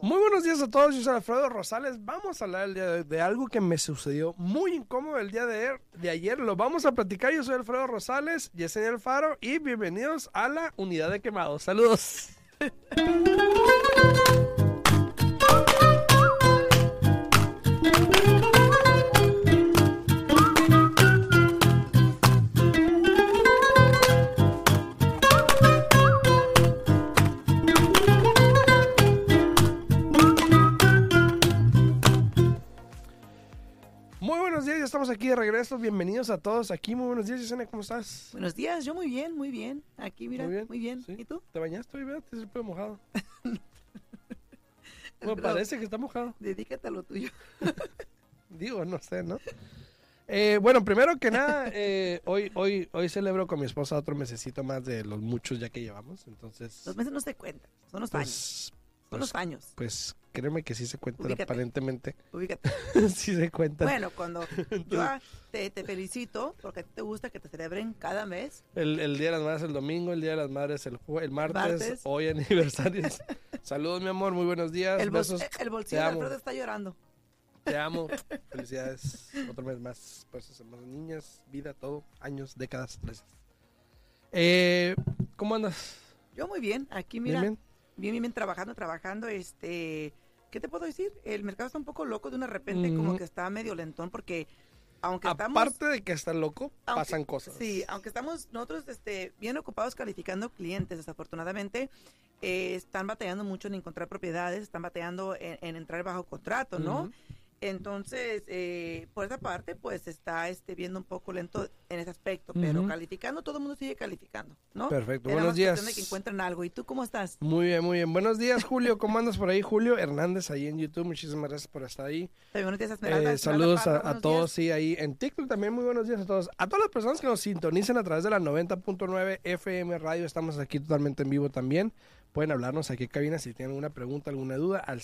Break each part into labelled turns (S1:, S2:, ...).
S1: Muy buenos días a todos, yo soy Alfredo Rosales. Vamos a hablar el día de, de algo que me sucedió muy incómodo el día de, ayer- de ayer. Lo vamos a platicar. Yo soy Alfredo Rosales, Yesenia Alfaro y bienvenidos a la unidad de quemados. Saludos. estamos aquí de regreso. Bienvenidos a todos aquí. Muy buenos días, Yesenia, ¿cómo estás?
S2: Buenos días, yo muy bien, muy bien. Aquí, mira, muy bien.
S1: sí.
S2: ¿Y tú?
S1: ¿Te bañaste hoy, verdad? El pelo mojado. Bueno, parece que está mojado.
S2: Dedícate a lo tuyo.
S1: Digo, no sé, ¿no? Eh, bueno, primero que nada, eh, hoy, hoy, hoy celebro con mi esposa otro mesecito más de los muchos ya que llevamos. Entonces,
S2: Los meses no se cuentan, son los años.
S1: pues,
S2: Son los años.
S1: pues créeme que sí se cuentan
S2: Ubícate.
S1: aparentemente.
S2: Ubícate.
S1: sí se cuentan.
S2: Bueno, cuando yo te, te felicito porque te gusta que te celebren cada mes.
S1: El, el Día de las Madres el domingo, el Día de las Madres el, el martes,
S2: Martes.
S1: hoy aniversarios. Saludos, mi amor, muy buenos días.
S2: El, bol-
S1: Besos,
S2: el bolsillo de. Alfredo está llorando.
S1: te amo. Felicidades. Otro mes más. Pues hermanas niñas, vida, todo, años, décadas. Gracias. Eh, ¿Cómo andas?
S2: Yo muy bien, aquí
S1: ¿Bien,
S2: mira,
S1: bien?
S2: bien, bien, bien, trabajando, trabajando. Este, ¿qué te puedo decir? El mercado está un poco loco de una repente, como que está medio lentón porque aunque estamos...
S1: Aparte de que está loco,
S2: Aunque-
S1: pasan cosas.
S2: Sí, aunque estamos nosotros este, bien ocupados calificando clientes, desafortunadamente, eh, están batallando mucho en encontrar propiedades, están batallando en, en entrar bajo contrato, ¿no? Entonces, eh, por esa parte, pues está este, viendo un poco lento en ese aspecto, pero calificando, todo el mundo sigue calificando, ¿no?
S1: Perfecto. Buenos días.
S2: de que encuentren algo. ¿Y tú cómo estás?
S1: Muy bien, muy bien. Buenos días, Julio. ¿Cómo andas por ahí? Julio Hernández, ahí en YouTube. Muchísimas gracias por estar ahí.
S2: También buenos días, Esmeralda.
S1: Eh,
S2: Esmeralda
S1: saludos a, todos, sí, ahí en TikTok también muy buenos días a todos. A todas las personas que nos sintonicen a través de la 90.9 FM Radio, estamos aquí totalmente en vivo también. Pueden hablarnos aquí en cabina si tienen alguna pregunta, alguna duda al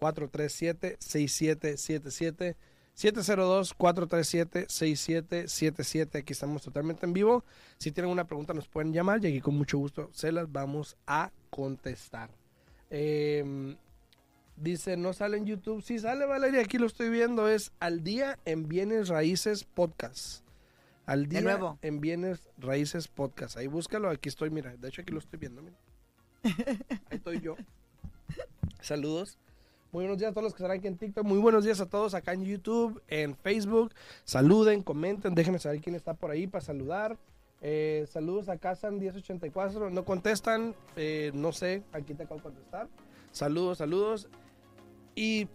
S1: 702-437-6777. 702-437-6777. Aquí estamos totalmente en vivo. Si tienen una pregunta nos pueden llamar y aquí con mucho gusto se las vamos a contestar. Eh, Dice, no sale en YouTube. Sí sale, Valeria, aquí lo estoy viendo. Es Al Día en Bienes Raíces Podcast. Al Día
S2: nuevo.
S1: en Bienes Raíces Podcast. Ahí búscalo, aquí estoy, mira. De hecho, aquí lo estoy viendo, mira. Ahí estoy yo. Saludos. Muy buenos días a todos los que están aquí en TikTok. Muy buenos días a todos acá en YouTube, en Facebook. Saluden, comenten, déjenme saber quién está por ahí para saludar. Eh, saludos a Casan 1084. No contestan, eh, no sé, aquí te acabo de contestar. Saludos, saludos. Y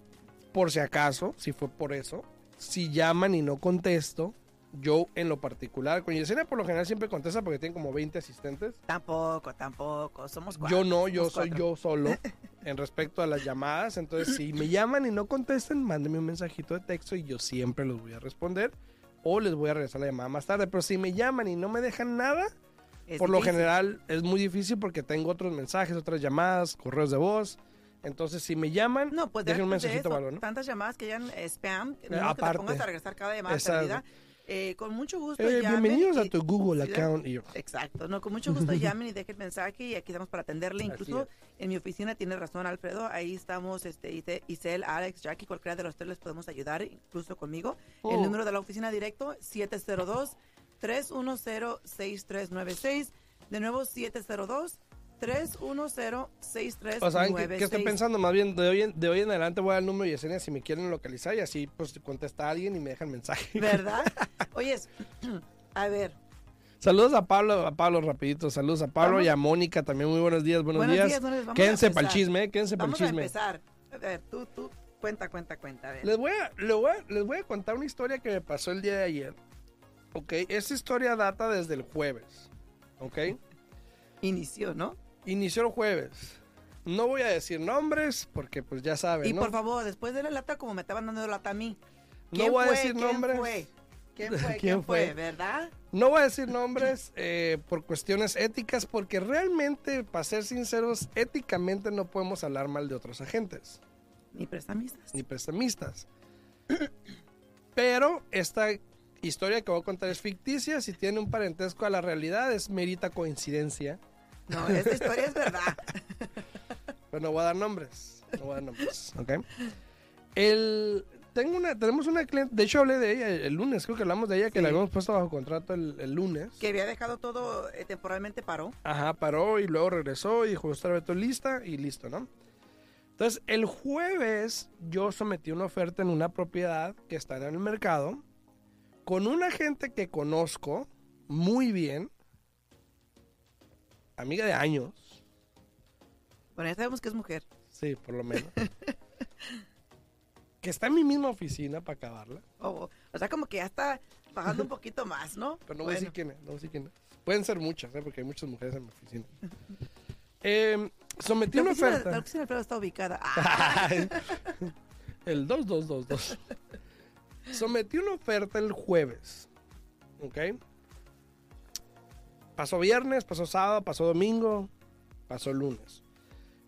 S1: por si acaso, si fue por eso, si llaman y no contesto, yo en lo particular, con Yesenia por lo general siempre contesta porque tiene como 20 asistentes.
S2: Tampoco, tampoco. Somos cuatro.
S1: Yo no, yo soy
S2: cuatro.
S1: yo solo en respecto a las llamadas. Entonces, si me llaman y no contesten, mándenme un mensajito de texto y yo siempre los voy a responder. O les voy a regresar la llamada más tarde. Pero si me llaman y no me dejan nada,
S2: Es
S1: por lo
S2: difícil.
S1: general es muy difícil porque tengo otros mensajes, otras llamadas, correos de voz. Entonces, si me llaman,
S2: No, pues
S1: dejen un
S2: después de
S1: mensajito
S2: eso,
S1: ¿no?
S2: tantas llamadas que eh, spam, no que te
S1: aparte.
S2: pongas a regresar cada llamada
S1: Exacto.
S2: perdida. Eh, con mucho gusto
S1: Eh,
S2: llamen
S1: bienvenidos a tu Google
S2: sí,
S1: account. Y yo,
S2: Exacto, no, con mucho gusto llamen y dejen mensaje y aquí estamos para atenderle. Incluso en mi oficina tiene razón Alfredo, ahí estamos, este, Ise- Isel, Alex, Jackie, cualquiera de los tres les podemos ayudar, incluso conmigo. El
S1: Oh.
S2: número de la oficina directo 702 310 6396. De nuevo 702 310 6396.
S1: O saben qué, qué estoy pensando, más bien de hoy, en, de hoy en adelante voy al número de Yesenia si me quieren localizar y así pues contesta alguien y me dejan mensaje.
S2: ¿Verdad? Oyes, a ver,
S1: Saludos a Pablo, a Pablo rapidito, saludos a Pablo
S2: Vamos.
S1: y a Mónica también, muy buenos días, buenos,
S2: buenos
S1: días.
S2: días. Vamos
S1: quédense para el chisme, eh, quédense para el
S2: Vamos a
S1: chisme.
S2: empezar. A ver, tú, tú, cuenta, cuenta, cuenta. A ver.
S1: Les voy, a, les, voy a, les voy a contar una historia que me pasó el día de ayer. Ok, esta historia data desde el jueves. Ok,
S2: Inició, ¿no?
S1: Inició el jueves. No voy a decir nombres porque pues ya saben,
S2: Y
S1: ¿no?
S2: por favor, después de la lata, como me estaban dando lata a mí.
S1: No
S2: ¿quién
S1: voy a decir
S2: ¿Quién
S1: nombres.
S2: Fue? ¿Quién fue?
S1: ¿Quién
S2: ¿Quién
S1: fue?
S2: fue? ¿Verdad?
S1: No voy a decir nombres eh, por cuestiones éticas, porque realmente, para ser sinceros, éticamente no podemos hablar mal de otros agentes,
S2: Ni prestamistas.
S1: ni prestamistas. Pero esta, historia que voy a contar es ficticia, si tiene un parentesco a la realidad es merita coincidencia.
S2: No, esta historia es verdad.
S1: Pero no voy a dar nombres. No voy a dar nombres. ¿Ok? El, tengo una, tenemos una cliente, de hecho hablé de ella el, lunes, creo que hablamos de ella, que
S2: Sí.
S1: la habíamos puesto bajo contrato el, el lunes.
S2: Que había dejado todo, eh, temporalmente paró.
S1: Ajá, paró y luego regresó y dijo, estar todo lista y listo, ¿no? Entonces, el jueves yo sometí una oferta en una propiedad que está en el mercado con una gente que conozco muy bien, amiga de años,
S2: Bueno, ya sabemos que es mujer.
S1: sí, por lo menos, que está en mi misma oficina para acabarla,
S2: O, o sea, como que ya está bajando un poquito más, ¿no?
S1: pero no voy a decir quién es, no voy a decir quién es. Pueden ser muchas, ¿eh? porque hay muchas mujeres en mi oficina. Eh, sometí
S2: La
S1: una
S2: oficina,
S1: oferta.
S2: la oficina de Alfredo está ubicada. Ah,
S1: el 2222. Sometí una oferta el jueves. ¿Ok? Pasó viernes, pasó sábado, pasó domingo, pasó lunes.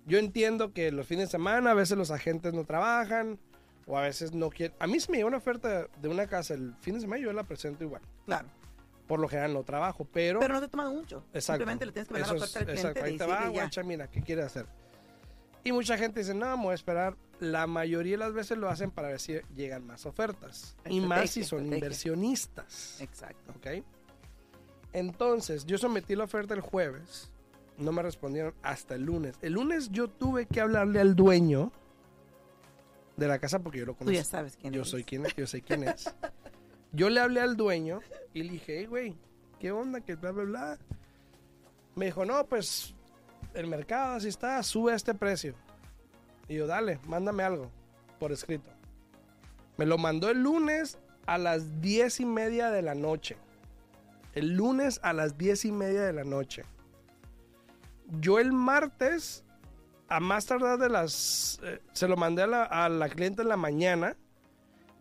S1: Yo entiendo que los fines de semana a veces los agentes no trabajan o a veces no quieren. A mí si me llega una oferta de una casa el fin de semana, yo la presento igual.
S2: claro.
S1: Por lo general no trabajo, pero.
S2: Pero no te toman mucho.
S1: Exacto.
S2: Simplemente le tienes que mandar la oferta al cliente
S1: exacto. Ahí te va, guacha, mira, ¿qué quieres hacer? Y mucha gente dice, no, me voy a esperar. La mayoría de las veces lo hacen para ver si llegan más ofertas. y más si son
S2: estrategia.
S1: inversionistas.
S2: Exacto.
S1: ¿Ok? Entonces, yo sometí la oferta el jueves. No me respondieron hasta el lunes. El lunes yo tuve que hablarle al dueño de la casa porque yo lo
S2: Tú ya
S1: conozco.
S2: sabes quién
S1: Yo
S2: es.
S1: soy quién es, yo sé quién es. Yo le hablé al dueño y le dije, hey, güey, ¿qué onda? Que bla, bla, bla. Me dijo, no, pues el mercado así está, sube a este precio. Y yo, dale, mándame algo por escrito. Me lo mandó el lunes a las diez y media de la noche. El lunes a las diez y media de la noche. Yo el martes, a más tardar de las... eh, se lo mandé a la, a la cliente en la mañana.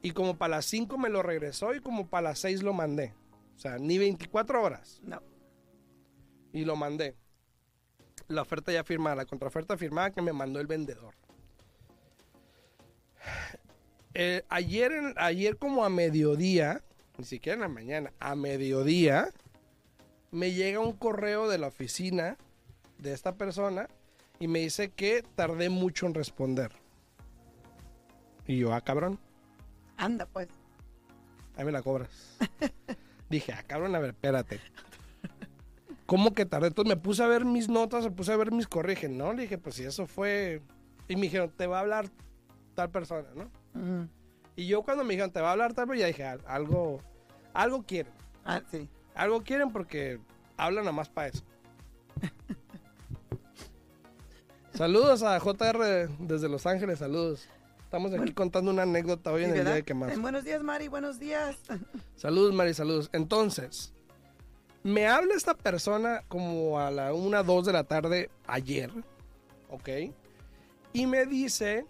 S1: Y como para las 5 me lo regresó y como para las 6 lo mandé. O sea, ni 24 horas.
S2: No.
S1: Y lo mandé. La oferta ya firmada, la contraoferta firmada que me mandó el vendedor. Eh, ayer, ayer como a mediodía, ni siquiera en la mañana, a mediodía, me llega un correo de la oficina de esta persona y me dice que tardé mucho en responder. Y yo, ah, cabrón.
S2: Anda, pues.
S1: Ahí me la cobras. Dije, ah, cabrón, a ver, espérate. ¿Cómo que tardé? Entonces me puse a ver mis notas, me puse a ver mis corrigen, ¿no? Le dije, pues si eso fue... Y me dijeron, te va a hablar tal persona, ¿no? Y yo cuando me dijeron, te va a hablar tal persona, ya dije, "Al- algo, algo quieren.
S2: Ah, sí.
S1: Algo quieren porque hablan nada más para eso. saludos a JR desde Los Ángeles, saludos. Estamos aquí contando una anécdota hoy en el día de quemados.
S2: Buenos días, Mari. Buenos días.
S1: Saludos, Mari, saludos. Entonces, me habla esta persona como a la 1, 2 de la tarde ayer, ¿ok? Y me dice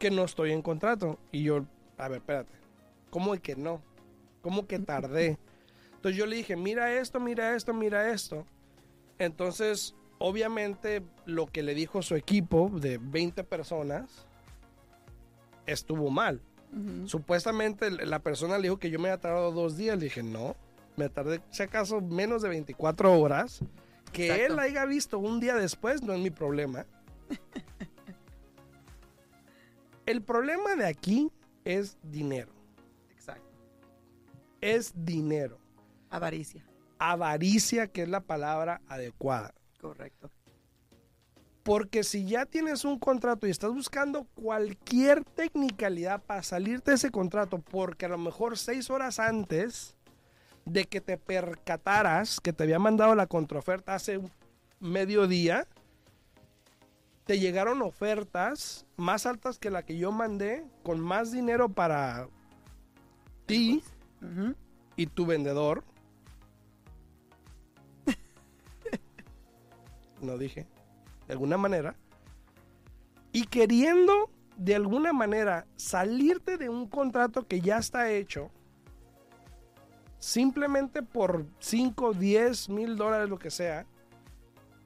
S1: que no estoy en contrato. Y yo, a ver, espérate, ¿cómo que no? ¿Cómo que tardé? Entonces yo le dije, mira esto, mira esto, mira esto. Entonces, obviamente, lo que le dijo su equipo de 20 personas estuvo mal. Supuestamente la persona le dijo que yo me había tardado dos días. Le dije, no, me tardé, si acaso, menos de 24 horas. Que
S2: Exacto.
S1: él haya visto un día después no es mi problema. El problema de aquí es dinero. Es dinero.
S2: Avaricia.
S1: Avaricia, que es la palabra adecuada.
S2: Correcto.
S1: Porque si ya tienes un contrato y estás buscando cualquier tecnicalidad para salirte de ese contrato, porque a lo mejor seis horas antes de que te percataras que te había mandado la contraoferta hace mediodía, te llegaron ofertas más altas que la que yo mandé, con más dinero para ti Y tu vendedor. No dije. De alguna manera. Y queriendo, de alguna manera, salirte de un contrato que ya está hecho. Simplemente por 5, 10 mil dólares, lo que sea.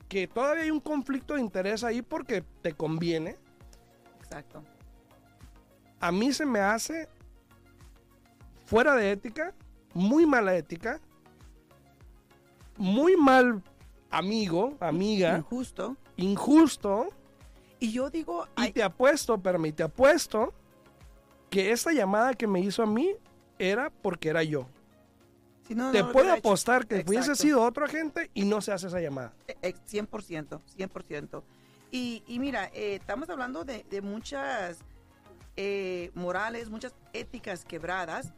S1: Que todavía hay un conflicto de interés ahí porque te conviene.
S2: Exacto.
S1: A mí se me hace fuera de ética, muy mala ética, muy mal amigo, amiga,
S2: Injusto.
S1: injusto.
S2: Y yo digo,
S1: Y
S2: ay,
S1: te apuesto, permite, te apuesto que esta llamada que me hizo a mí era porque era yo.
S2: si no, no
S1: te
S2: lo
S1: puedo
S2: hecho.
S1: apostar que hubiese
S2: Exacto.
S1: sido otro agente y no se hace esa llamada.
S2: Eh, eh, 100%, 100%. Y, y mira, eh, estamos hablando de, de muchas eh, morales, muchas éticas quebradas,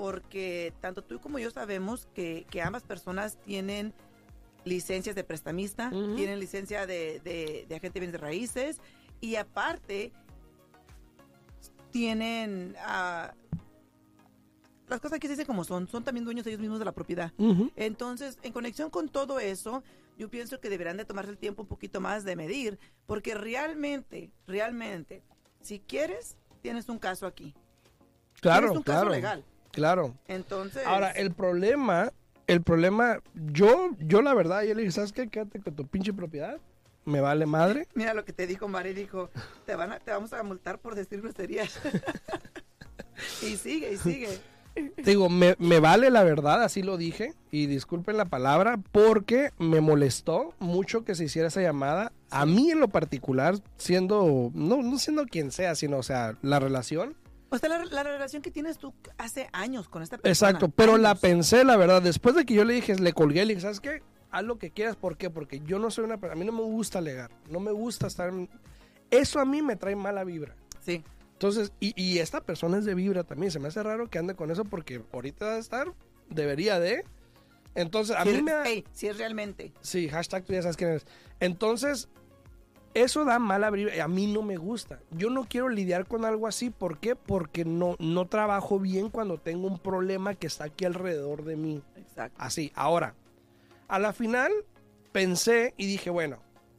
S2: porque tanto tú como yo sabemos que, que ambas personas tienen licencias de prestamista, tienen licencia de, de, de agente de bienes de raíces y aparte tienen... ah, las cosas que se dicen como son, son también dueños ellos mismos de la propiedad. Entonces, en conexión con todo eso, yo pienso que deberán de tomarse el tiempo un poquito más de medir, porque realmente, realmente, si quieres, tienes un caso aquí.
S1: Claro,
S2: tienes un caso legal.
S1: Claro.
S2: Entonces,
S1: Ahora, el problema, el problema, yo, yo la verdad, yo le dije, ¿sabes qué? Quédate con tu pinche propiedad. Me vale madre.
S2: mira lo que te dijo Mari, dijo, te, van a- te vamos a multar por decir groserías. y sigue, y sigue.
S1: Te Digo, me, me vale la verdad, así lo dije. Y disculpen la palabra, porque me molestó mucho que se hiciera esa llamada. A mí en lo particular, siendo, no, no siendo quien sea, sino, o sea, la relación.
S2: O sea, la, la relación que tienes tú hace años con esta persona.
S1: Exacto, pero la pensé, la verdad, después de que yo le dije, le colgué, le dije, ¿sabes qué? Haz lo que quieras, ¿por qué? Porque yo no soy una persona, a mí no me gusta alegar, no me gusta estar... en- Eso a mí me trae mala vibra.
S2: Sí,
S1: Entonces, y, y esta persona es de vibra también, se me hace raro que ande con eso porque ahorita va a estar, debería de... Entonces, a
S2: si
S1: mí
S2: es,
S1: me... da-
S2: ey, si es realmente.
S1: Sí, hashtag tú ya sabes quién eres. Entonces, eso da mala vibra y a mí no me gusta. Yo no quiero lidiar con algo así. ¿Por qué? Porque no, no trabajo bien cuando tengo un problema que está aquí alrededor de mí.
S2: Exacto.
S1: Así, ahora, a la final pensé y dije, bueno,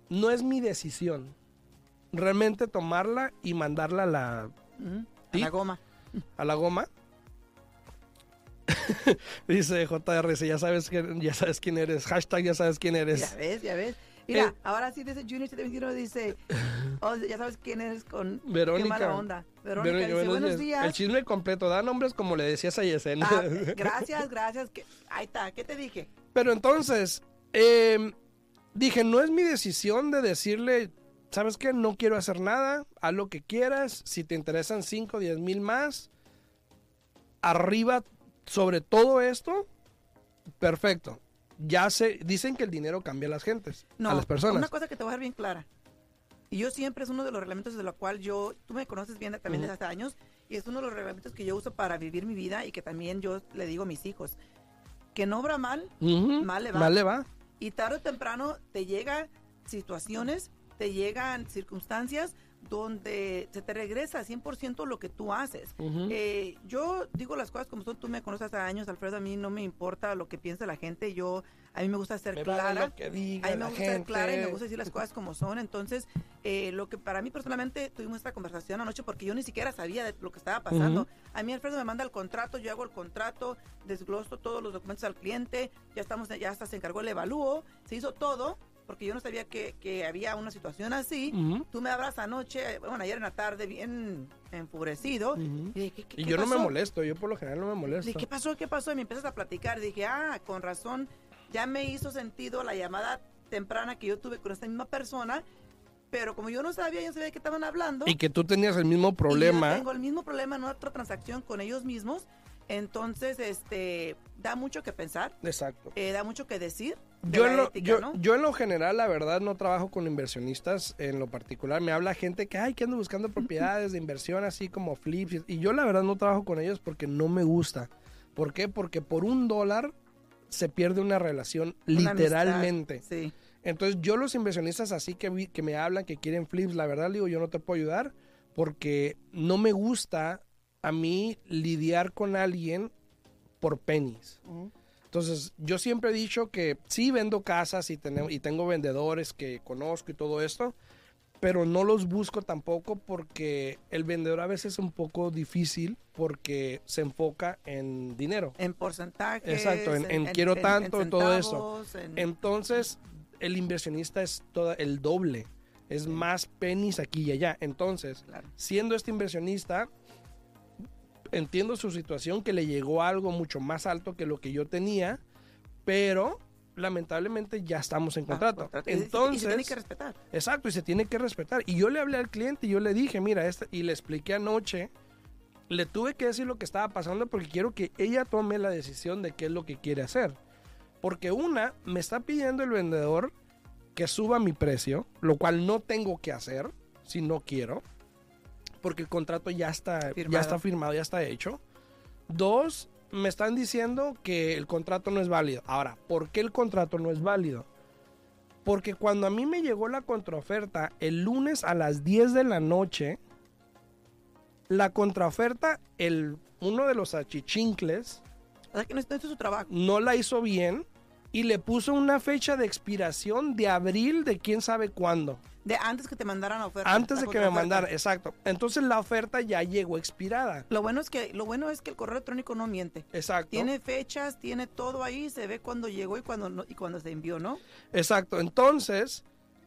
S1: no es mi decisión realmente tomarla y mandarla a la,
S2: goma.
S1: a la goma. Dice JR, ya sabes, que, ya sabes quién eres. Hashtag ya sabes quién eres.
S2: Ya ves, ya ves. Mira,
S1: Eh,
S2: ahora sí dice Junior 721 dice, oh, ya sabes quién eres con
S1: Verónica.
S2: qué mala onda. Verónica
S1: Verónica,
S2: dice, buenos
S1: El
S2: días.
S1: chisme completo, da nombres como le decías a Yesenia.
S2: Ah, gracias, gracias. que- ahí está, ¿qué te dije?
S1: Pero entonces, eh, dije, no es mi decisión de decirle, ¿sabes qué? No quiero hacer nada, haz lo que quieras, si te interesan 5, 10 mil más, arriba sobre todo esto, perfecto. Ya sé, dicen que el dinero cambia a las gentes,
S2: No,
S1: a las personas.
S2: una cosa que te voy a dejar bien clara. Y yo siempre es uno de los reglamentos de lo cual yo, tú me conoces bien también desde hace años, y es uno de los reglamentos que yo uso para vivir mi vida y que también yo le digo a mis hijos, que no obra mal, mal le va.
S1: Mal le va.
S2: Y tarde o temprano te llegan situaciones, te llegan circunstancias donde se te regresa 100% lo que tú haces. Eh, yo digo las cosas como son, tú me conoces hace años, Alfredo, a mí no me importa lo que piense la gente, yo, a mí me gusta ser
S1: Me vale
S2: clara.
S1: lo que diga
S2: A mí me gusta ser clara y me gusta decir las cosas como son. Entonces, eh, lo que para mí personalmente tuvimos esta conversación anoche porque yo ni siquiera sabía de lo que estaba pasando. A mí Alfredo me manda el contrato, yo hago el contrato, desgloso todos los documentos al cliente, ya estamos, ya hasta se encargó el evalúo, se hizo todo porque yo no sabía que, que había una situación así.
S1: Ujú,
S2: Tú me hablas anoche, bueno, ayer en la tarde bien enfurecido.
S1: ujú.
S2: Y, dije, ¿qué- qué-
S1: Y
S2: qué
S1: yo no me
S2: pasó?
S1: molesto, yo por lo general no me molesto.
S2: Dije, ¿qué pasó? ¿Qué pasó? Y me empiezas a platicar. Dije, ah, con razón, ya me hizo sentido la llamada temprana que yo tuve con esta misma persona, pero como yo no sabía, yo no sabía de qué estaban hablando.
S1: Y que tú tenías el mismo
S2: y yo
S1: problema.
S2: tengo el mismo problema en otra transacción con ellos mismos. Entonces, este, da mucho que pensar,
S1: Exacto.
S2: eh, da mucho que decir.
S1: Yo en, lo,
S2: ética,
S1: yo,
S2: ¿no?
S1: yo en lo general, la verdad, no trabajo con inversionistas en lo particular. Me habla gente que, ay, que ando buscando propiedades de inversión así como flips. y- yo la verdad no trabajo con ellos porque no me gusta. ¿Por qué? Porque por un dólar se pierde una relación
S2: Una
S1: literalmente.
S2: amistad, Sí.
S1: Entonces yo los inversionistas así que, vi- que me hablan, que quieren flips, la verdad digo, yo no te puedo ayudar porque no me gusta a mí lidiar con alguien por pennies. Entonces, yo siempre he dicho que sí vendo casas y, tenemos, y tengo vendedores que conozco y todo esto, pero no los busco tampoco porque el vendedor a veces es un poco difícil porque se enfoca en dinero.
S2: En porcentajes.
S1: Exacto, en- en quiero tanto, todo eso. Entonces, el inversionista es toda, el doble, es más pennies aquí y allá. Entonces,
S2: Claro.
S1: siendo este inversionista, entiendo su situación, que le llegó algo mucho más alto que lo que yo tenía, pero lamentablemente ya estamos en
S2: Ah,
S1: contrato. Entonces,
S2: y se tiene que respetar.
S1: exacto, y se tiene que respetar. Y yo le hablé al cliente y yo le dije, mira, este, y le expliqué anoche, le tuve que decir lo que estaba pasando porque quiero que ella tome la decisión de qué es lo que quiere hacer. Porque una, me está pidiendo el vendedor que suba mi precio, lo cual no tengo que hacer si no quiero, porque el contrato ya está ya
S2: Firmado.
S1: está firmado, ya está hecho. Dos, me están diciendo que el contrato no es válido. Ahora, ¿por qué el contrato no es válido? Porque cuando a mí me llegó la contraoferta el lunes a las 10 de la noche, la contraoferta, el, uno de los achichincles,
S2: O sea, que no, no hizo su trabajo.
S1: no la hizo bien y le puso una fecha de expiración de abril de quién sabe cuándo.
S2: De antes que te mandaran la oferta.
S1: Antes de que me
S2: contraoferta.
S1: mandara, exacto. Entonces la oferta ya llegó expirada.
S2: Lo bueno es que lo bueno es que el correo electrónico no miente.
S1: Exacto.
S2: Tiene fechas, tiene todo ahí, se ve cuando llegó y cuando no- y cuando se envió, ¿no?
S1: Exacto. Entonces,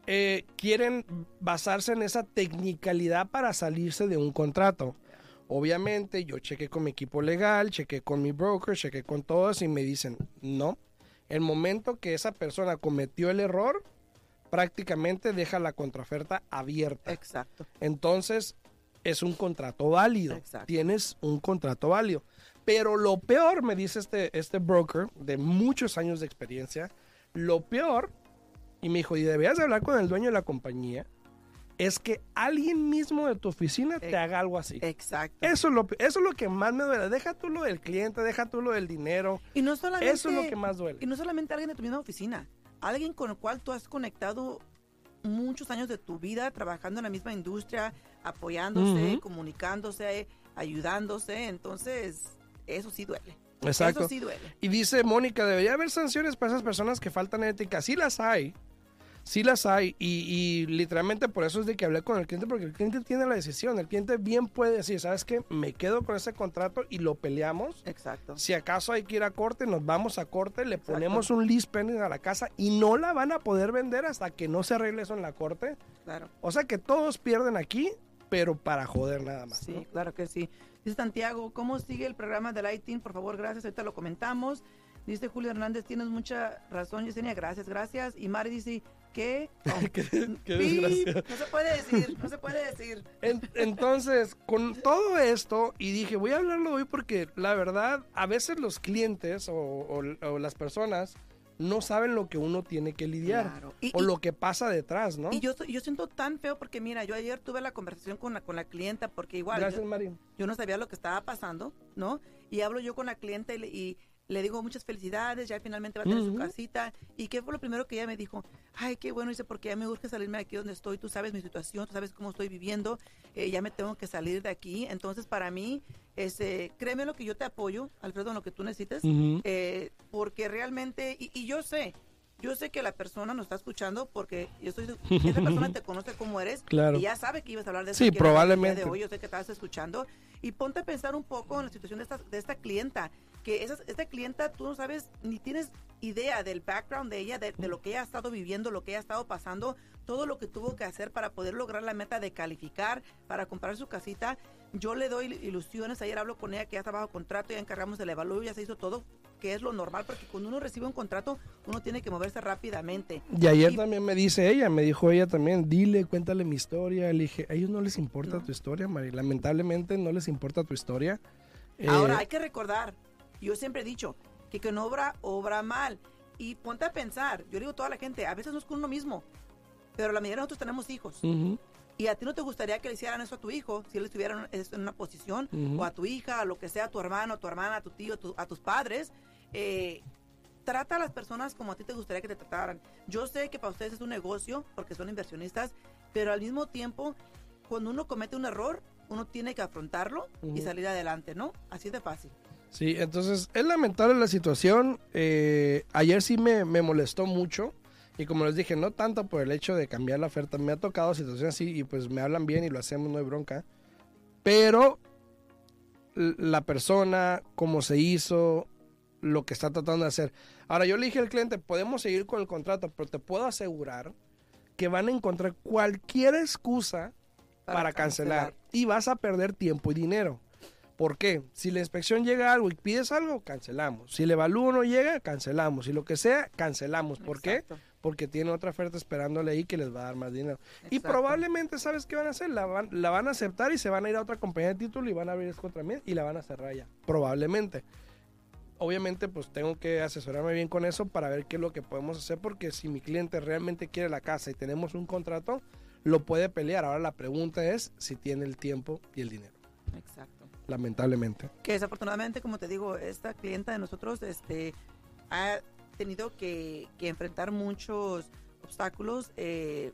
S1: eh, quieren basarse en esa tecnicalidad para salirse de un contrato. Obviamente, yo chequé con mi equipo legal, chequé con mi broker, chequé con todos y me dicen, no. El momento que esa persona cometió el error, prácticamente deja la contraoferta abierta.
S2: Exacto.
S1: Entonces, es un contrato válido.
S2: Exacto.
S1: Tienes un contrato válido. Pero lo peor, me dice este, este broker de muchos años de experiencia, lo peor, y me dijo, y debías de hablar con el dueño de la compañía, es que alguien mismo de tu oficina te haga algo así.
S2: Exacto.
S1: Eso es, lo, eso es lo que más me duele. Deja tú lo del cliente, deja tú lo del dinero.
S2: Y no solamente
S1: Eso es lo que más duele.
S2: Y no solamente alguien de tu misma oficina, alguien con el cual tú has conectado muchos años de tu vida trabajando en la misma industria, apoyándose, comunicándose, ayudándose. Entonces, eso sí duele.
S1: Exacto.
S2: Eso sí duele.
S1: Y dice Mónica, debería haber sanciones para esas personas que faltan ética. Sí las hay. Sí las hay. Y, y literalmente por eso es de que hablé con el cliente, porque el cliente tiene la decisión. El cliente bien puede decir, ¿sabes qué? Me quedo con ese contrato y lo peleamos.
S2: Exacto.
S1: Si acaso hay que ir a corte, nos vamos a corte, le ponemos un lease pending a la casa y no la van a poder vender hasta que no se arregle eso en la corte.
S2: Claro.
S1: O sea que todos pierden aquí, pero para joder nada más.
S2: Sí,
S1: ¿no?
S2: claro que sí. Dice Santiago, ¿cómo sigue el programa del ITIN? Por favor, gracias. Ahorita lo comentamos. Dice Julio Hernández, tienes mucha razón, Yesenia. Gracias, gracias. Y Mari dice, ¿qué? Oh,
S1: qué, qué desgracia.
S2: No se puede decir, no se puede decir.
S1: En- entonces, con todo esto, y dije, voy a hablarlo hoy porque la verdad, a veces los clientes o, o- o las personas no saben lo que uno tiene que lidiar
S2: Claro. Y-
S1: o
S2: y-
S1: lo que pasa detrás, ¿no?
S2: Y yo, yo siento tan feo porque, mira, yo ayer tuve la conversación con la, con la clienta porque igual
S1: Gracias,
S2: yo, yo no sabía lo que estaba pasando, ¿no? Y hablo yo con la clienta y y le digo muchas felicidades, ya finalmente va a tener su casita. ¿Y qué fue lo primero que ella me dijo? Ay, qué bueno, dice, porque ya me urge salirme de aquí donde estoy, tú sabes mi situación, tú sabes cómo estoy viviendo, eh, ya me tengo que salir de aquí. Entonces, para mí, este, créeme lo que yo te apoyo, Alfredo, en lo que tú necesites, eh, porque realmente, y, y yo sé, yo sé que la persona nos está escuchando porque yo estoy, esa persona te conoce como eres
S1: Claro.
S2: y ya sabe que ibas a hablar de
S1: Sí,
S2: eso día
S1: probablemente.
S2: de hoy, yo sé que estás escuchando y ponte a pensar un poco en la situación de esta, de esta clienta, que esa, esta clienta tú no sabes ni tienes idea del background de ella, de, de lo que ella ha estado viviendo, lo que ella ha estado pasando, todo lo que tuvo que hacer para poder lograr la meta de calificar, para comprar su casita. Yo le doy ilusiones, ayer hablo con ella que ya está bajo contrato, ya encargamos el evalúo, ya se hizo todo, que es lo normal, porque cuando uno recibe un contrato, uno tiene que moverse rápidamente.
S1: Y ayer
S2: Y-
S1: también me dice ella, me dijo ella también, dile, cuéntale mi historia. Le dije, a ellos no les importa
S2: No.
S1: tu historia, Mari. Lamentablemente no les importa tu historia. Eh,
S2: Ahora hay que recordar, yo siempre he dicho que quien obra, obra mal. Y ponte a pensar, yo le digo a toda la gente, a veces no es con uno mismo, pero la mayoría de nosotros tenemos hijos. Y a ti no te gustaría que le hicieran eso a tu hijo, si él estuviera en una posición, o a tu hija, a lo que sea, a tu hermano, a tu hermana, a tu tío, tu- a tus padres. eh, trata a las personas como a ti te gustaría que te trataran. Yo sé que para ustedes es un negocio, porque son inversionistas, pero al mismo tiempo, cuando uno comete un error, uno tiene que afrontarlo y salir adelante, ¿no? Así de fácil.
S1: Sí, entonces es lamentable la situación. Eh, ayer sí me, me molestó mucho. Y como les dije, no tanto por el hecho de cambiar la oferta. Me ha tocado situaciones así y pues me hablan bien y lo hacemos, no hay bronca. Pero la persona, cómo se hizo, lo que está tratando de hacer. Ahora yo le dije al cliente, podemos seguir con el contrato, pero te puedo asegurar que van a encontrar cualquier excusa para, cancelar. y vas a perder tiempo y dinero. ¿Por qué? Si la inspección llega a algo y pides algo, cancelamos. Si el evalúo no llega, cancelamos. Si lo que sea, cancelamos. ¿Por qué? Porque tiene otra oferta esperándole ahí que les va a dar más dinero. Y probablemente, ¿sabes qué van a hacer? La van, la van a aceptar y se van a ir a otra compañía de título y van a abrir otra vez y la van a cerrar ya. Probablemente. Obviamente, pues tengo que asesorarme bien con eso para ver qué es lo que podemos hacer, porque si mi cliente realmente quiere la casa y tenemos un contrato, lo puede pelear. Ahora la pregunta es si tiene el tiempo y el dinero,
S2: Exacto.
S1: Lamentablemente.
S2: que desafortunadamente, como te digo, esta clienta de nosotros este, ha tenido que, que enfrentar muchos obstáculos, eh,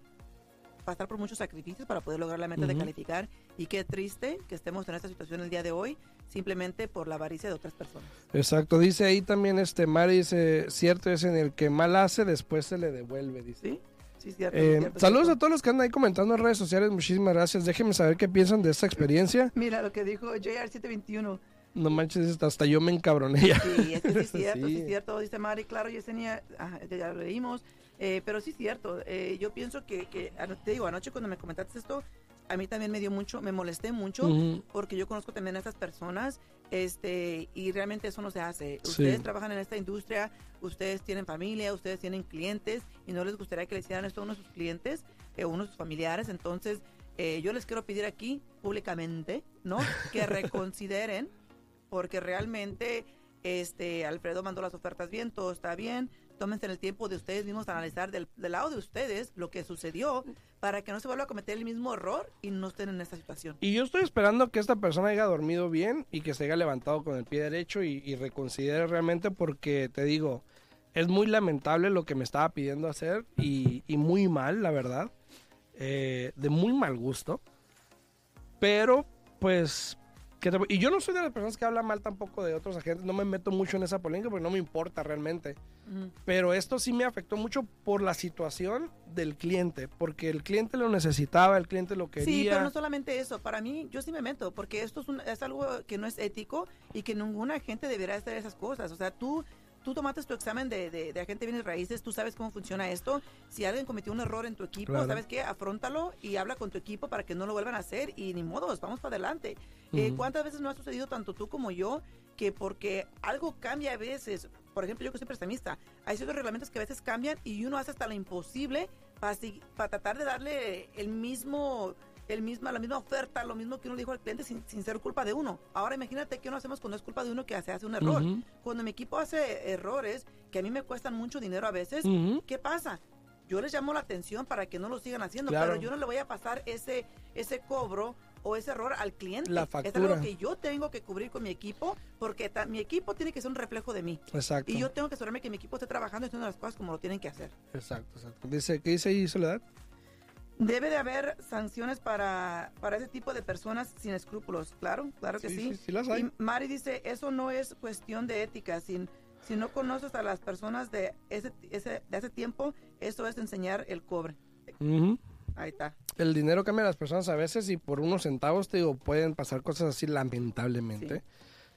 S2: pasar por muchos sacrificios para poder lograr la meta de calificar. Y qué triste que estemos en esta situación el día de hoy, simplemente por la avaricia de otras personas.
S1: Exacto, dice ahí también este Mari, dice, cierto es en el que mal hace, después se le devuelve, dice.
S2: ¿Sí? Sí, cierto.
S1: Eh,
S2: cierto,
S1: saludos a todos los que andan ahí comentando en redes sociales, muchísimas gracias. Déjenme saber qué piensan de esta experiencia.
S2: Mira lo que dijo JR721.
S1: No manches, hasta yo me encabroné ya.
S2: Sí, es que sí es cierto, sí.
S1: Sí.
S2: es cierto, dice Mari, claro, Yesenia, ajá, ya, lo leímos, eh, pero sí es cierto, eh, yo pienso que, que, te digo, anoche cuando me comentaste esto, a mí también me dio mucho, me molesté mucho, porque yo conozco también a estas personas, este, y realmente eso no se hace.
S1: Sí.
S2: Ustedes trabajan en esta industria, ustedes tienen familia, ustedes tienen clientes, y no les gustaría que le hicieran esto a uno de sus clientes, eh, uno de sus familiares, entonces... eh, yo les quiero pedir aquí públicamente, ¿no? Que reconsideren porque realmente este Alfredo mandó las ofertas bien, todo está bien. Tómense el tiempo de ustedes mismos a analizar del, lado de ustedes lo que sucedió para que no se vuelva a cometer el mismo error y no estén en esta situación.
S1: Y yo estoy esperando que esta persona haya dormido bien y que se haya levantado con el pie derecho y, reconsidere realmente porque te digo, es muy lamentable lo que me estaba pidiendo hacer y, y muy mal, la verdad, eh, de muy mal gusto. Pero, pues, ¿qué te- y yo no soy de las personas que hablan mal tampoco de otros agentes, no me meto mucho en esa polémica porque no me importa realmente. Pero esto sí me afectó mucho por la situación del cliente, porque el cliente lo necesitaba, el cliente lo quería.
S2: Sí, pero no solamente eso. Para mí, yo sí me meto, porque esto es, un- es algo que no es ético y que ninguna gente deberá hacer esas cosas. O sea, tú, tú tomaste tu examen de, de, de agente de bienes raíces, tú sabes cómo funciona esto. Si alguien cometió un error en tu equipo,
S1: Claro.
S2: ¿sabes qué? Afróntalo y habla con tu equipo para que no lo vuelvan a hacer y ni modos, vamos para adelante. Eh. ¿Cuántas veces no ha sucedido tanto tú como yo que porque algo cambia a veces, por ejemplo, yo que soy prestamista, hay ciertos reglamentos que a veces cambian y uno hace hasta lo imposible para, para tratar de darle el mismo, el misma, la misma oferta, lo mismo que uno le dijo al cliente sin, sin ser culpa de uno. Ahora imagínate qué no hacemos cuando es culpa de uno que se hace un error. Cuando mi equipo hace errores que a mí me cuestan mucho dinero a veces. ¿qué pasa? Yo les llamo la atención para que no lo sigan haciendo,
S1: Claro.
S2: pero yo no le voy a pasar ese, ese cobro o ese error al cliente.
S1: La
S2: Es
S1: factura.
S2: algo que yo tengo que cubrir con mi equipo porque mi equipo tiene que ser un reflejo de mí.
S1: Exacto.
S2: Y yo tengo que asegurarme que mi equipo esté trabajando y haciendo las cosas como lo tienen que hacer.
S1: Exacto, exacto. Dice, ¿qué dice ahí Soledad?
S2: Debe de haber sanciones para, para ese tipo de personas sin escrúpulos. Claro, claro que sí.
S1: sí, las hay.
S2: Y Mari dice, eso no es cuestión de ética. Sin, si no conoces a las personas de ese, ese, de hace tiempo, eso es enseñar el cobre. Ahí está.
S1: El dinero cambia a las personas a veces y por unos centavos, te digo, pueden pasar cosas así lamentablemente.
S2: Sí.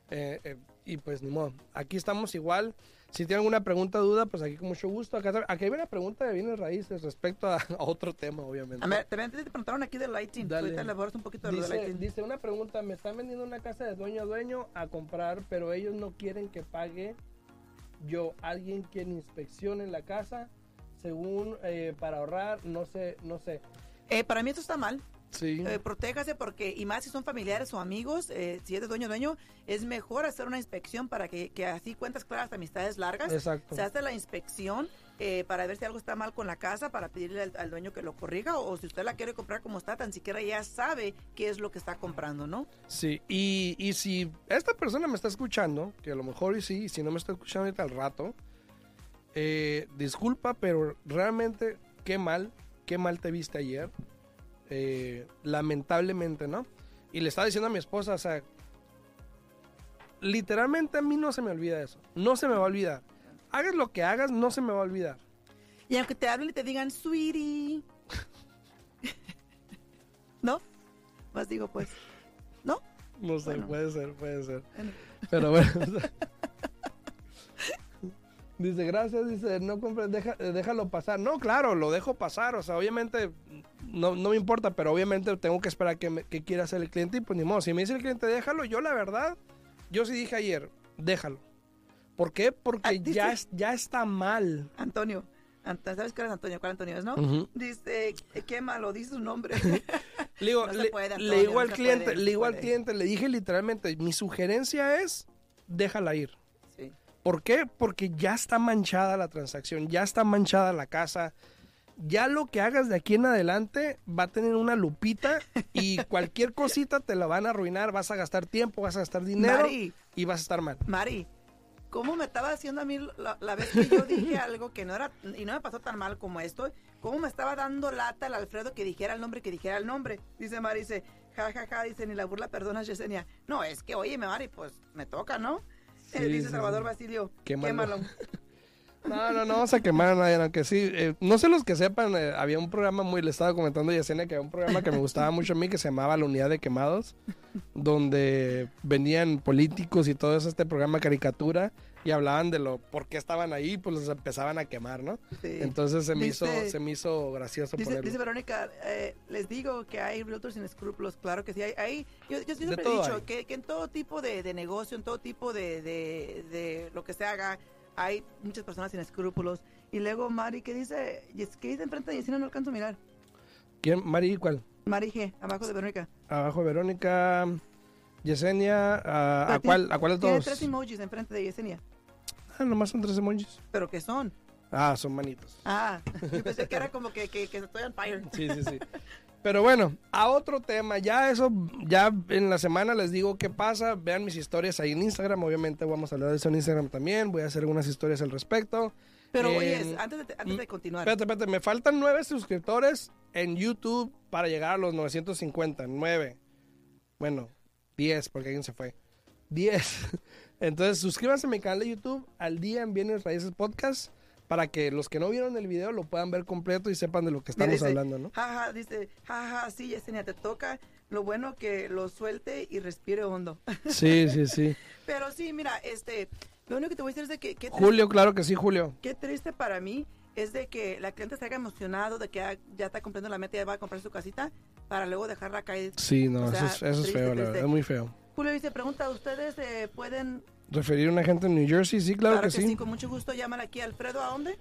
S1: Eh, eh, y pues ni modo. Aquí estamos igual. Si tienen alguna pregunta duda, pues aquí con mucho gusto. Acá, aquí hay una pregunta de bienes raíces respecto a, a otro tema, obviamente.
S2: A ver, también te preguntaron aquí del lighting.
S1: Dale.
S2: Ahorita elaboras un poquito de lo del
S1: Dice,
S2: lighting.
S1: dice una pregunta, me están vendiendo una casa de dueño a dueño a comprar, pero ellos no quieren que pague yo, alguien quien inspeccione la casa, según eh, para ahorrar, no sé, no sé.
S2: Eh, para mí esto está mal.
S1: Sí.
S2: Eh, protéjase porque, y más si son familiares o amigos, eh, si es de dueño dueño, es mejor hacer una inspección para que, que así cuentas claras de amistades largas.
S1: Exacto.
S2: Se hace la inspección eh, para ver si algo está mal con la casa, para pedirle al, al dueño que lo corrija, o, si usted la quiere comprar como está, tan siquiera ya sabe qué es lo que está comprando, ¿no?
S1: Sí, y, y si esta persona me está escuchando, que a lo mejor y sí, y si no me está escuchando ahorita al rato, disculpa, pero realmente qué mal, qué mal te viste ayer. Eh, lamentablemente, ¿no? Y le estaba diciendo a mi esposa, o sea, literalmente a mí no se me olvida eso, no se me va a olvidar. Hagas lo que hagas, no se me va a olvidar.
S2: Y aunque te hablen y te digan, sweetie. ¿No? Más digo, pues, ¿no?
S1: No sé,
S2: Bueno.
S1: puede ser, puede ser.
S2: Bueno.
S1: Pero bueno. dice, gracias, dice, no compres, deja- déjalo pasar. No, claro, lo dejo pasar. O sea, obviamente no, no me importa, pero obviamente tengo que esperar que, me- que quiera hacer el cliente y pues ni modo. Si me dice el cliente, déjalo, yo la verdad, yo sí dije ayer, déjalo. ¿Por qué? Porque
S2: Ah, dice-
S1: ya, es- ya está mal.
S2: Antonio. Ant- ¿Sabes cuál es Antonio? ¿Cuál Antonio es, no? Dice, qué malo, dice su nombre.
S1: Le digo,
S2: No
S1: le,
S2: puede,
S1: le
S2: Antonio,
S1: digo
S2: no
S1: al cliente,
S2: puede,
S1: le digo al cliente, le dije literalmente, mi sugerencia es, déjala ir.
S2: sí.
S1: ¿Por qué? Porque ya está manchada la transacción, ya está manchada la casa. Ya lo que hagas de aquí en adelante va a tener una lupita y cualquier cosita te la van a arruinar, vas a gastar tiempo, vas a gastar dinero
S2: Mari,
S1: y vas a estar mal.
S2: Mari, ¿cómo me estaba haciendo a mí la, la vez que yo dije algo que no era, y no me pasó tan mal como esto? ¿Cómo me estaba dando lata el Alfredo que dijera el nombre, que dijera el nombre? Dice Mari, dice, ja, ja, ja, dice, ni la burla perdona, Yesenia. No, es que, oye, Mari, pues me toca, ¿no? Eh,
S1: Sí,
S2: dice
S1: sí,
S2: Salvador. Basilio,
S1: Quémalo.
S2: quémalo.
S1: No, no, no vamos a quemar a nadie, aunque sí. eh, no sé los que sepan, eh, había un programa muy, le estaba comentando a Yesenia que había un programa que me gustaba mucho a mí que se llamaba La Unidad de Quemados, donde venían políticos y todo eso, este programa caricatura, y hablaban de lo por qué estaban ahí, pues los empezaban a quemar, ¿no?
S2: Sí.
S1: Entonces se me hizo, se me hizo gracioso
S2: Dice,
S1: ponerlo.
S2: dice Verónica, eh, les digo que hay realtors sin escrúpulos, claro que sí. Hay, hay- yo, yo siempre he dicho que, que en todo tipo de, de negocio, en todo tipo de, de- de lo que se haga, hay muchas personas sin escrúpulos. Y luego Mari, ¿qué dice? ¿Qué dice enfrente de Yesenia? No alcanzo a mirar.
S1: ¿Quién? Mari, ¿cuál?
S2: Mari G, abajo de Verónica.
S1: Abajo Verónica, Yesenia, ¿a,
S2: Pero
S1: a cuál, ¿a cuál de
S2: Tiene
S1: todos?
S2: tres emojis enfrente de Yesenia.
S1: Ah, nomás son tres emojis.
S2: ¿Pero qué son?
S1: Ah, son manitos.
S2: Ah, yo pensé que era como que, que, que estoy on fire.
S1: Sí, sí, sí. Pero bueno, a otro tema, ya eso, ya en la semana les digo qué pasa, vean mis historias ahí en Instagram, obviamente vamos a hablar de eso en Instagram también, voy a hacer algunas historias al respecto.
S2: Pero
S1: Eh,
S2: oye, antes de, antes de continuar.
S1: Espérate, espérate, me faltan nueve suscriptores en YouTube para llegar a los 950, nueve. Bueno, 10, porque alguien se fue. 10. Entonces, suscríbanse a mi canal de YouTube al día en Bienes Raíces Podcast para que los que no vieron el video lo puedan ver completo y sepan de lo que estamos
S2: dice,
S1: hablando, ¿no?
S2: Jaja, dice, jaja, sí, Yesenia, te toca. Lo bueno que lo suelte y respire hondo.
S1: Sí, sí, sí.
S2: Pero sí, mira, este, lo único que te voy a decir es de que triste,
S1: Julio, claro que sí, Julio.
S2: qué triste para mí es de que la cliente se haya emocionado de que ya, ya está cumpliendo la meta y ya va a comprar su casita para luego dejarla caer.
S1: Sí, no,
S2: O sea,
S1: eso es, eso es
S2: triste,
S1: feo, la verdad, es muy feo.
S2: Julio dice, pregunta, ¿ustedes eh, pueden?
S1: ¿Referir a una gente en New Jersey? Sí, claro, que, sí.
S2: con mucho gusto llaman aquí a Alfredo, ¿a dónde?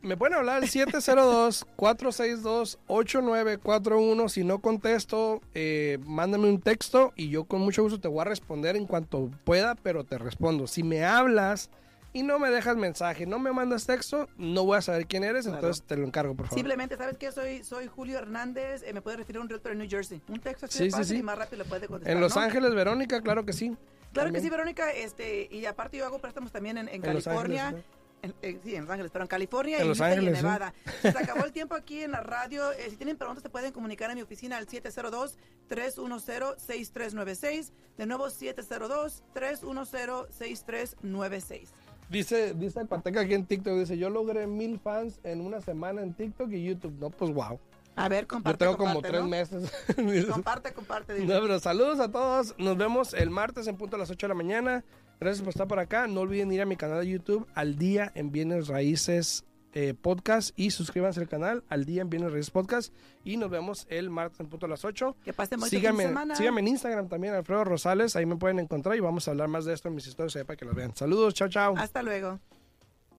S1: Me pueden hablar al 702-462-8941. Si no contesto, eh, mándame un texto y yo con mucho gusto te voy a responder en cuanto pueda, pero te respondo. Si me hablas y no me dejas mensaje, no me mandas texto, no voy a saber quién eres,
S2: Claro.
S1: entonces te lo encargo, por favor.
S2: Simplemente, ¿sabes qué? Soy, soy Julio Hernández, eh, me puede referir a un realtor en New Jersey. Un texto así
S1: Sí,
S2: de
S1: sí, sí.
S2: y más rápido le puede contestar,
S1: En Los
S2: ¿no?
S1: Ángeles, Verónica, claro que sí.
S2: Claro que sí, Verónica, este, y aparte yo hago préstamos también en, en California.
S1: Ángeles,
S2: En- en- sí, en Los Ángeles, pero en California,
S1: En
S2: y en
S1: sí.
S2: Nevada. Se acabó el tiempo aquí en la radio. Eh, si tienen preguntas, se pueden comunicar a mi oficina al 702-310-6396. De nuevo, 702-310-6396.
S1: Dice, dice Pateca aquí en TikTok, dice, yo logré mil fans en una semana en TikTok y YouTube. No, pues wow.
S2: A ver,
S1: Yo
S2: comparte,
S1: tengo como tres meses.
S2: Comparte, comparte. dice.
S1: No, pero saludos a todos. Nos vemos el martes en punto a las 8 de la mañana. Gracias por estar por acá. No olviden ir a mi canal de YouTube al día en Bienes Raíces eh, Podcast y suscríbanse al canal al día en Bienes Raíces Podcast. Y nos vemos el martes en punto a las 8.
S2: Que pasen de
S1: Síganme,
S2: semana.
S1: síganme en Instagram también, Alfredo Rosales. Ahí me pueden encontrar y vamos a hablar más de esto en mis historias para que los vean. Saludos, chao, chao.
S2: Hasta luego.